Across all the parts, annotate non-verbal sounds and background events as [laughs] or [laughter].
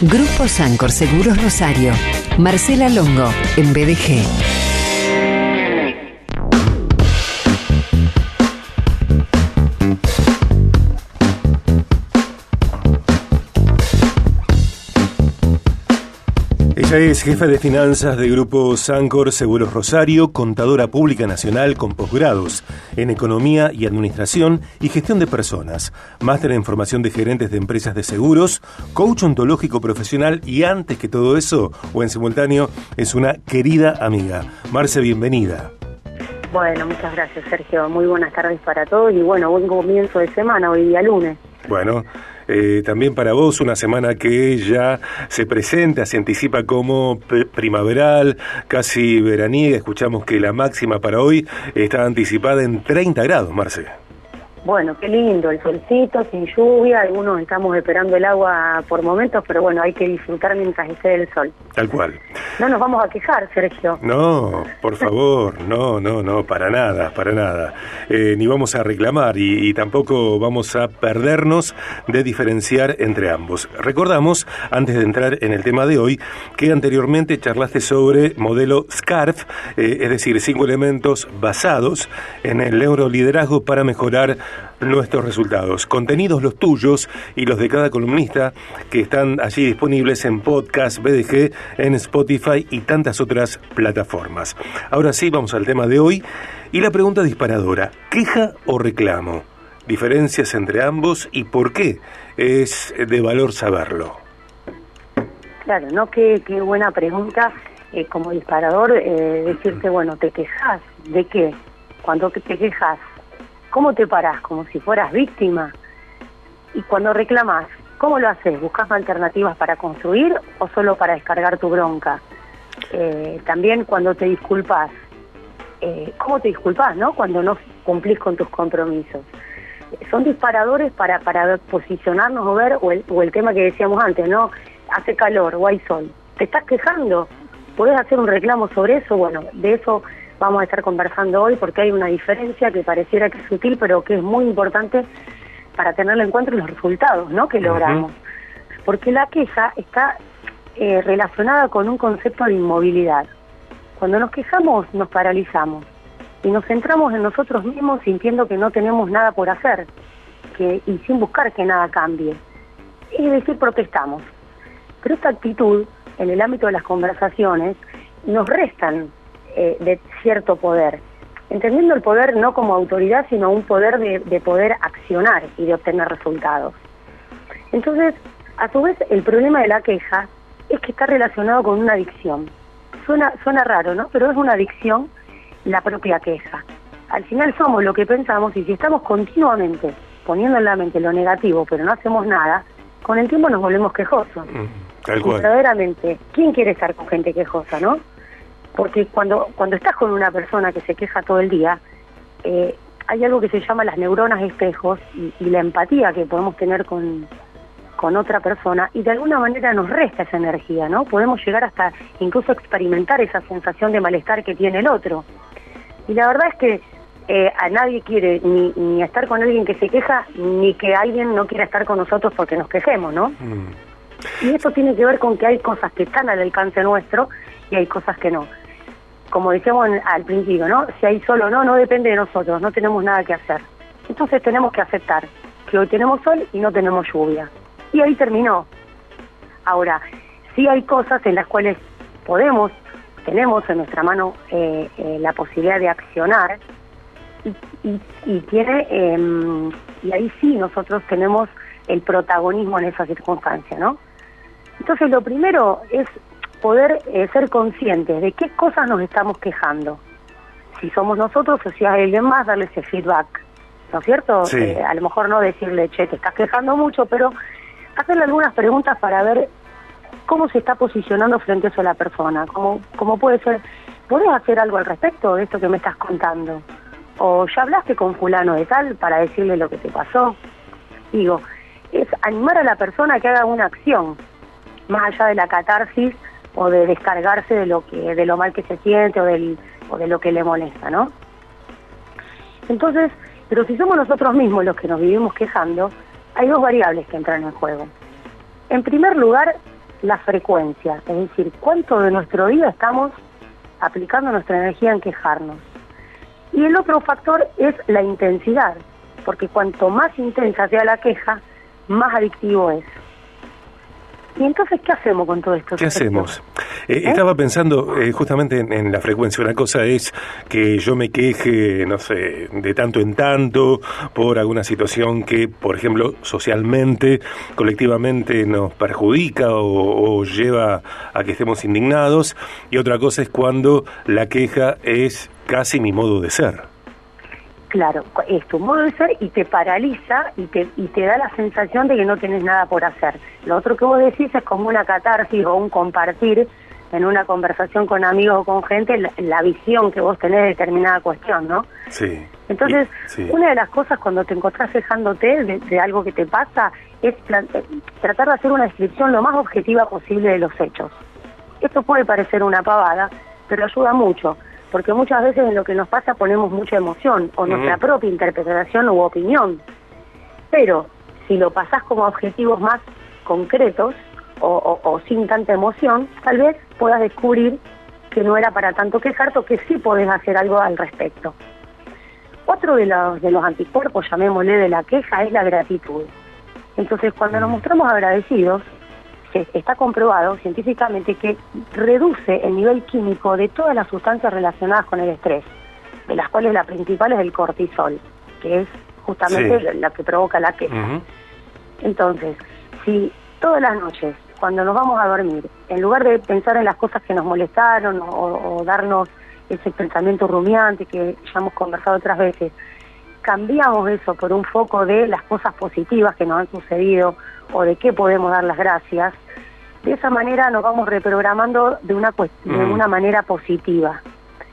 Grupo Sancor Seguros Rosario. Marcela Longo, en BDG. Ella es jefa de finanzas de Grupo Sancor Seguros Rosario, contadora pública nacional con posgrados en Economía y Administración y Gestión de Personas, máster en formación de gerentes de empresas de seguros, coach ontológico profesional y antes que todo eso, o en simultáneo, es una querida amiga. Marce, bienvenida. Bueno, muchas gracias Sergio. Muy buenas tardes para todos y bueno, buen comienzo de semana, hoy día lunes. Bueno, eh, también para vos una semana que ya se presenta, se anticipa como primaveral, casi veraniega. Escuchamos que la máxima para hoy está anticipada en 30 grados, Marce. Bueno, qué lindo, el solcito, sin lluvia, algunos estamos esperando el agua por momentos, pero bueno, hay que disfrutar mientras esté el sol. Tal cual. No nos vamos a quejar, Sergio. No, por favor, [laughs] no, no, no, para nada, para nada. Eh, ni vamos a reclamar y, tampoco vamos a perdernos de diferenciar entre ambos. Recordamos, antes de entrar en el tema de hoy, que anteriormente charlaste sobre modelo SCARF, eh, es decir, cinco elementos basados en el neuroliderazgo para mejorar nuestros resultados. Contenidos los tuyos y los de cada columnista que están allí disponibles en podcast, BDG, en Spotify y tantas otras plataformas. Ahora sí, vamos al tema de hoy y la pregunta disparadora, ¿queja o reclamo? Diferencias entre ambos y por qué es de valor saberlo. Claro, no qué, qué buena pregunta eh, como disparador eh, decirte, bueno, te quejas, ¿de qué? Cuando te quejas ¿Cómo te parás? Como si fueras víctima. Y cuando reclamas, ¿cómo lo haces? ¿Buscas alternativas para construir o solo para descargar tu bronca? Eh, también cuando te disculpas, eh, ¿cómo te disculpas, no? Cuando no cumplís con tus compromisos. Son disparadores para, para posicionarnos o ver, o el, o el tema que decíamos antes, ¿no? Hace calor o hay sol. ¿Te estás quejando? ¿Puedes hacer un reclamo sobre eso? Bueno, de eso vamos a estar conversando hoy porque hay una diferencia que pareciera que es sutil, pero que es muy importante para tenerlo en cuenta en los resultados ¿no? que logramos. Porque la queja está eh, relacionada con un concepto de inmovilidad. Cuando nos quejamos nos paralizamos y nos centramos en nosotros mismos sintiendo que no tenemos nada por hacer que, y sin buscar que nada cambie. Es decir, protestamos. Pero esta actitud, en el ámbito de las conversaciones, nos restan eh, de cierto poder, entendiendo el poder no como autoridad, sino un poder de, poder accionar y de obtener resultados. Entonces, a su vez, el problema de la queja es que está relacionado con una adicción. Suena, suena raro, ¿no? Pero es una adicción la propia queja. Al final somos lo que pensamos y si estamos continuamente poniendo en la mente lo negativo, pero no hacemos nada, con el tiempo nos volvemos quejosos. tal cual. verdaderamente, ¿quién quiere estar con gente quejosa, no? Porque cuando, cuando estás con una persona que se queja todo el día, eh, hay algo que se llama las neuronas espejos y, la empatía que podemos tener con, con otra persona y de alguna manera nos resta esa energía, ¿no? Podemos llegar hasta incluso experimentar esa sensación de malestar que tiene el otro. Y la verdad es que eh, a nadie quiere ni, ni estar con alguien que se queja, ni que alguien no quiera estar con nosotros porque nos quejemos, ¿no? Mm. Y eso tiene que ver con que hay cosas que están al alcance nuestro y hay cosas que no como decíamos al principio, ¿no? Si hay sol o no, no depende de nosotros, no tenemos nada que hacer. Entonces tenemos que aceptar que hoy tenemos sol y no tenemos lluvia. Y ahí terminó. Ahora, sí hay cosas en las cuales podemos, tenemos en nuestra mano eh, eh, la posibilidad de accionar y, tiene, em, y ahí sí nosotros tenemos el protagonismo en esa circunstancia, ¿no? Entonces lo primero es poder eh, ser conscientes de qué cosas nos estamos quejando. Si somos nosotros o si hay alguien más, darle ese feedback. ¿No es cierto? Eh, a lo mejor no decirle, che, te estás quejando mucho, pero hacerle algunas preguntas para ver cómo se está posicionando frente a eso la persona. ¿Cómo, cómo puede ser? ¿Puedes hacer algo al respecto de esto que me estás contando? ¿O ya hablaste con fulano de tal para decirle lo que te pasó? Digo, es animar a la persona a que haga una acción, más allá de la catarsis o de descargarse de lo que de lo mal que se siente o del o de lo que le molesta, ¿no? Entonces, pero si somos nosotros mismos los que nos vivimos quejando, hay dos variables que entran en juego. En primer lugar, la frecuencia, es decir, cuánto de nuestro día estamos aplicando nuestra energía en quejarnos. Y el otro factor es la intensidad, porque cuanto más intensa sea la queja, más adictivo es. ¿Y entonces qué hacemos con todo esto? ¿Qué hacemos? Eh, ¿Eh? Estaba pensando eh, justamente en, la frecuencia. Una cosa es que yo me queje, no sé, de tanto en tanto por alguna situación que, por ejemplo, socialmente, colectivamente nos perjudica o, o lleva a que estemos indignados. Y otra cosa es cuando la queja es casi mi modo de ser. Claro, es tu modo de ser y te paraliza y te, y te da la sensación de que no tienes nada por hacer. Lo otro que vos decís es como una catarsis o un compartir en una conversación con amigos o con gente la, visión que vos tenés de determinada cuestión, ¿no? Sí. Entonces, una de las cosas cuando te encontrás fijándote de, algo que te pasa es eh, tratar de hacer una descripción lo más objetiva posible de los hechos. Esto puede parecer una pavada, pero ayuda mucho porque muchas veces en lo que nos pasa ponemos mucha emoción o nuestra propia interpretación u opinión. Pero si lo pasás como objetivos más concretos o, sin tanta emoción, tal vez puedas descubrir que no era para tanto quejarte o que sí podés hacer algo al respecto. Otro de los, de los anticuerpos, llamémosle de la queja, es la gratitud. Entonces, cuando nos mostramos agradecidos, está comprobado científicamente que reduce el nivel químico de todas las sustancias relacionadas con el estrés, de las cuales la principal es el cortisol, que es justamente la que provoca la queja. Entonces, si todas las noches, cuando nos vamos a dormir, en lugar de pensar en las cosas que nos molestaron o, darnos ese pensamiento rumiante que ya hemos conversado otras veces, cambiamos eso por un foco de las cosas positivas que nos han sucedido o de qué podemos dar las gracias, de esa manera nos vamos reprogramando de una, de mm. una manera positiva.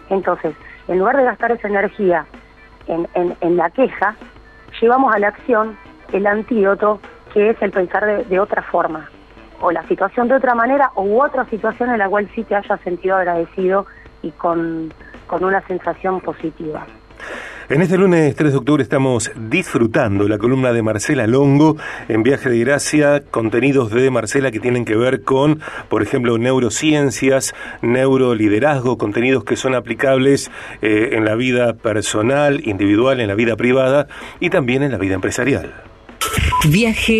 Entonces, en lugar de gastar esa energía en, en, la queja, llevamos a la acción el antídoto que es el pensar de, de, otra forma, o la situación de otra manera, u otra situación en la cual sí te hayas sentido agradecido y con, con una sensación positiva. En este lunes 3 de octubre estamos disfrutando la columna de Marcela Longo en Viaje de Gracia, contenidos de Marcela que tienen que ver con, por ejemplo, neurociencias, neuroliderazgo, contenidos que son aplicables eh, en la vida personal, individual, en la vida privada y también en la vida empresarial. Viaje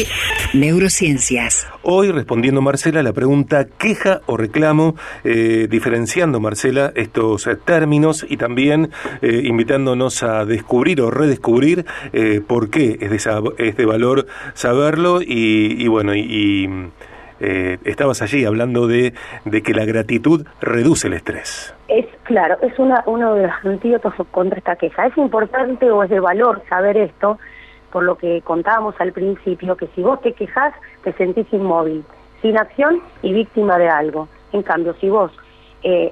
Neurociencias. Hoy respondiendo Marcela la pregunta queja o reclamo, eh, diferenciando Marcela estos eh, términos y también eh, invitándonos a descubrir o redescubrir por qué es de, de, valor saberlo y, bueno, y, estabas allí hablando de, de, que la gratitud reduce el estrés. Es claro, es una, uno de los antídotos contra esta queja. Es importante o es de valor saber esto por lo que contábamos al principio, que si vos te quejas, te sentís inmóvil, sin acción y víctima de algo. En cambio, si vos eh,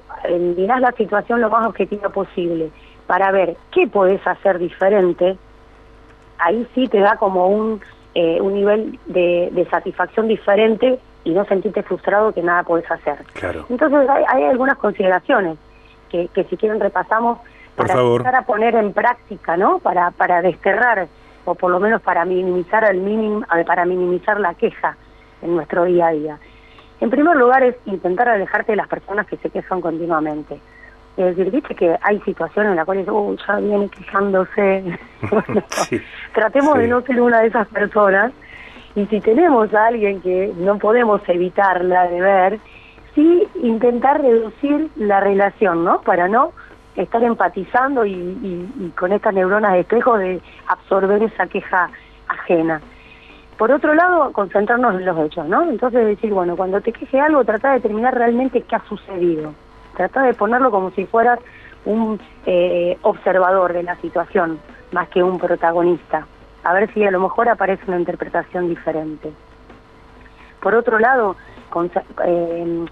mirás la situación lo más objetiva posible para ver qué podés hacer diferente, ahí sí te da como un, eh, un nivel de, satisfacción diferente y no sentirte frustrado que nada podés hacer. Claro. Entonces hay, algunas consideraciones que, que si quieren repasamos para empezar a poner en práctica, ¿no? Para, para desterrar o por lo menos para minimizar el mínimo, para minimizar la queja en nuestro día a día. En primer lugar es intentar alejarte de las personas que se quejan continuamente. Es decir, viste que hay situaciones en las cuales, oh, ya viene quejándose. [laughs] tratemos de no ser una de esas personas. Y si tenemos a alguien que no podemos evitarla de ver, sí intentar reducir la relación, ¿no? Para no estar empatizando y, con estas neuronas de espejo de absorber esa queja ajena. Por otro lado, concentrarnos en los hechos, ¿no? Entonces decir, bueno, cuando te queje algo, trata de determinar realmente qué ha sucedido. Trata de ponerlo como si fueras un eh, observador de la situación, más que un protagonista. A ver si a lo mejor aparece una interpretación diferente. Por otro lado, eh,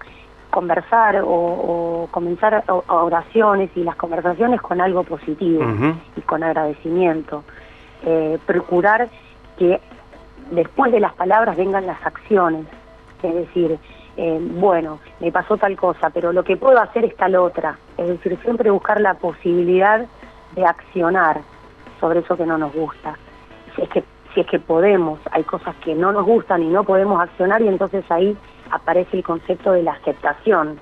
conversar o, comenzar oraciones y las conversaciones con algo positivo y con agradecimiento. Eh, procurar que después de las palabras vengan las acciones. Es decir, eh, bueno, me pasó tal cosa, pero lo que puedo hacer es tal otra. Es decir, siempre buscar la posibilidad de accionar sobre eso que no nos gusta. Si es que si es que podemos, hay cosas que no nos gustan y no podemos accionar y entonces ahí aparece el concepto de la aceptación,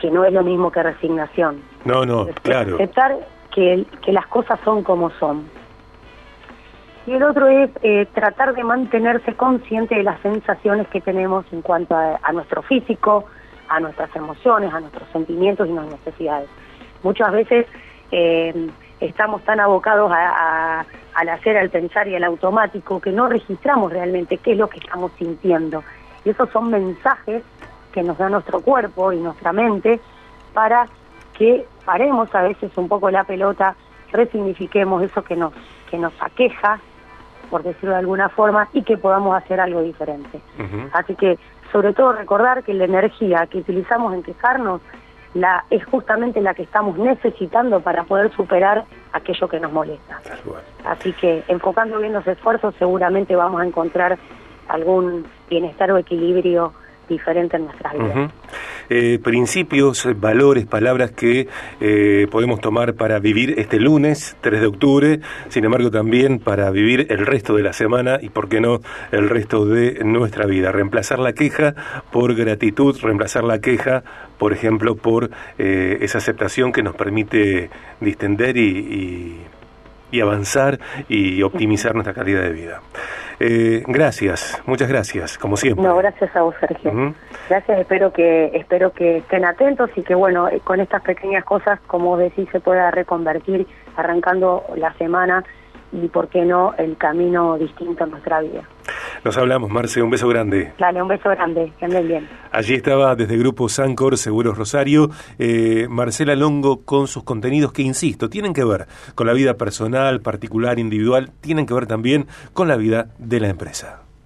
que no es lo mismo que resignación. No, no, claro. Aceptar que, que las cosas son como son. Y el otro es eh, tratar de mantenerse consciente de las sensaciones que tenemos en cuanto a, nuestro físico, a nuestras emociones, a nuestros sentimientos y nuestras necesidades. Muchas veces eh, estamos tan abocados al hacer, al pensar y al automático que no registramos realmente qué es lo que estamos sintiendo. Y esos son mensajes que nos da nuestro cuerpo y nuestra mente para que paremos a veces un poco la pelota, resignifiquemos eso que nos, que nos aqueja, por decirlo de alguna forma, y que podamos hacer algo diferente. Así que, sobre todo, recordar que la energía que utilizamos en quejarnos la, es justamente la que estamos necesitando para poder superar aquello que nos molesta. Así que enfocando bien los esfuerzos seguramente vamos a encontrar algún bienestar o equilibrio diferente en nuestras vidas. Eh, principios, valores, palabras que eh, podemos tomar para vivir este lunes, 3 de octubre, sin embargo también para vivir el resto de la semana y, por qué no, el resto de nuestra vida. Reemplazar la queja por gratitud, reemplazar la queja, por ejemplo, por eh, esa aceptación que nos permite distender y y avanzar y optimizar nuestra calidad de vida. Eh, gracias, muchas gracias, como siempre. No, gracias a vos, Sergio. Gracias, espero que espero que estén atentos y que, bueno, eh, con estas pequeñas cosas, como decís, se pueda reconvertir arrancando la semana y, por qué no, el camino distinto en nuestra vida. Nos hablamos, Marce, un beso grande. Dale, un beso grande, que anden bien. Allí estaba desde el Grupo Sancor Seguros Rosario, eh, Marcela Longo con sus contenidos que, insisto, tienen que ver con la vida personal, particular, individual, tienen que ver también con la vida de la empresa.